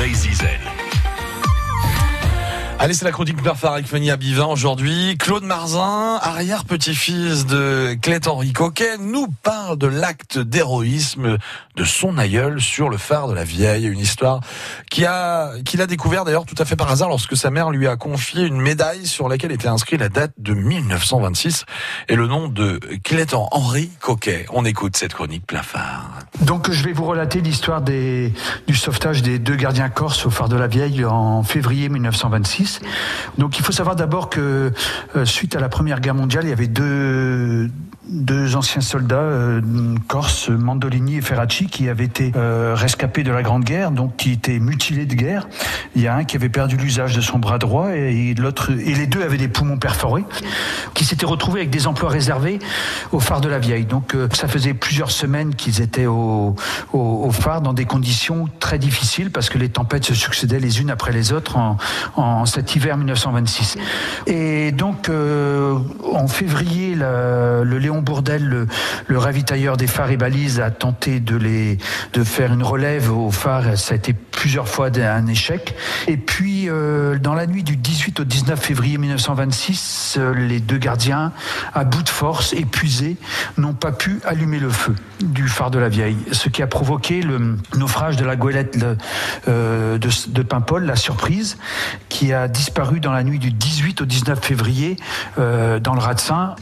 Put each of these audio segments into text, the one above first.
Ray Zizel. Allez, c'est la chronique phare avec Fanny Abivin aujourd'hui. Claude Marzin, arrière-petit-fils de Clet-Henri Coquet, nous parle de l'acte d'héroïsme de son aïeul sur le phare de la Vieille. Une histoire qui a, qu'il a découvert d'ailleurs tout à fait par hasard lorsque sa mère lui a confié une médaille sur laquelle était inscrit la date de 1926 et le nom de Clet-Henri Coquet. On écoute cette chronique phare. Donc, je vais vous relater l'histoire des, du sauvetage des deux gardiens corses au phare de la Vieille en février 1926. Donc il faut savoir d'abord que euh, suite à la Première Guerre mondiale, il y avait deux deux anciens soldats euh, corses, Mandolini et Ferracci, qui avaient été euh, rescapés de la Grande Guerre, donc qui étaient mutilés de guerre. Il y a un qui avait perdu l'usage de son bras droit et l'autre et les deux avaient des poumons perforés, qui s'étaient retrouvés avec des emplois réservés au phare de la Vieille. Donc euh, ça faisait plusieurs semaines qu'ils étaient au, au, au, phare dans des conditions très difficiles parce que les tempêtes se succédaient les unes après les autres en, en cet hiver 1926. Et donc euh, en février, la, le Léon Bourdel, le, le, ravitailleur des phares et balises, a tenté de les de faire une relève au phare. Ça a été plusieurs fois un échec. Et puis, euh, dans la nuit du 18 au 19 février 1926, euh, les deux gardiens, à bout de force, épuisés, n'ont pas pu allumer le feu du phare de la Vieille, ce qui a provoqué le naufrage de la goélette euh, de, de Paimpol, la surprise, qui a disparu dans la nuit du 18 au 19 février dans le Ratsin.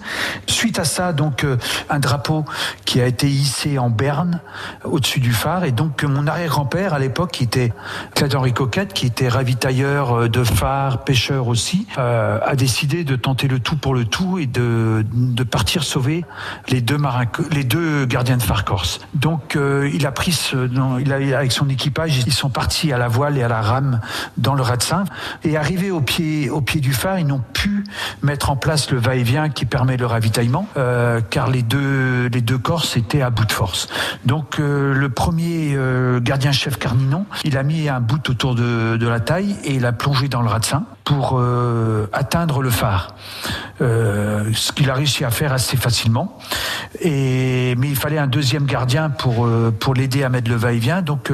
Suite à ça, donc euh, un drapeau qui a été hissé en berne au-dessus du phare, et donc mon arrière-grand-père à l'époque, qui était Claude Henri Coquette, qui était ravitailleur de phare, pêcheur aussi, euh, a décidé de tenter le tout pour le tout et de, partir sauver les deux marins, les deux gardiens de phare corse. Donc euh, il a pris avec son équipage, ils sont partis à la voile et à la rame dans le Ratsin. Et arrivés au pied, du phare, ils n'ont pu mettre en place le va-et-vient qui permet le ravitaillement, euh, car les deux, les deux Corses étaient à bout de force. Donc euh, le premier euh, gardien-chef Carninon, il a mis un bout autour de, de, la taille et il a plongé dans le Ratsin pour euh, atteindre le phare. Euh, ce qu'il a réussi à faire assez facilement. Et, mais il fallait un deuxième gardien pour, euh, pour l'aider à mettre le va-et-vient. Donc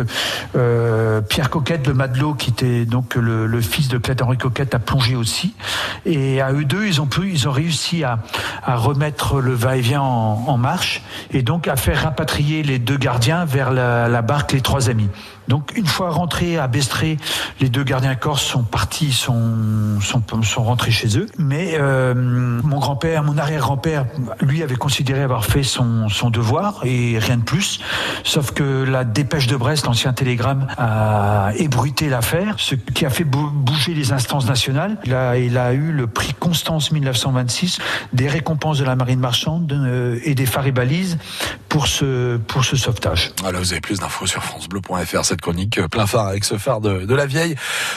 euh, Pierre Coquette, le matelot, qui était donc le, le fils de Claude Henri Coquette, a plongé aussi. Et à eux deux, ils ont, pu, ils ont réussi à, à remettre le va-et-vient en, en, marche et donc à faire rapatrier les deux gardiens vers la, la barque Les Trois Amis. Donc une fois rentrés à Bestré, les deux gardiens corses sont partis, sont, sont, sont rentrés chez eux. Mais euh, mon grand-père, mon arrière-grand-père, lui avait considéré avoir fait son, devoir et rien de plus. Sauf que la dépêche de Brest, l'ancien télégramme, a ébruité l'affaire, ce qui a fait bouger les instances nationales. Il il a eu le prix Constance 1926, des récompenses de la marine marchande euh, et des phares et balises pour ce, pour ce sauvetage. Voilà, vous avez plus d'infos sur francebleu.fr cette chronique plein phare avec ce phare de, de, la vieille.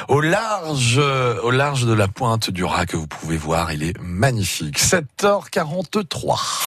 Au large au large de la pointe du rat que vous pouvez voir il est magnifique. 7h43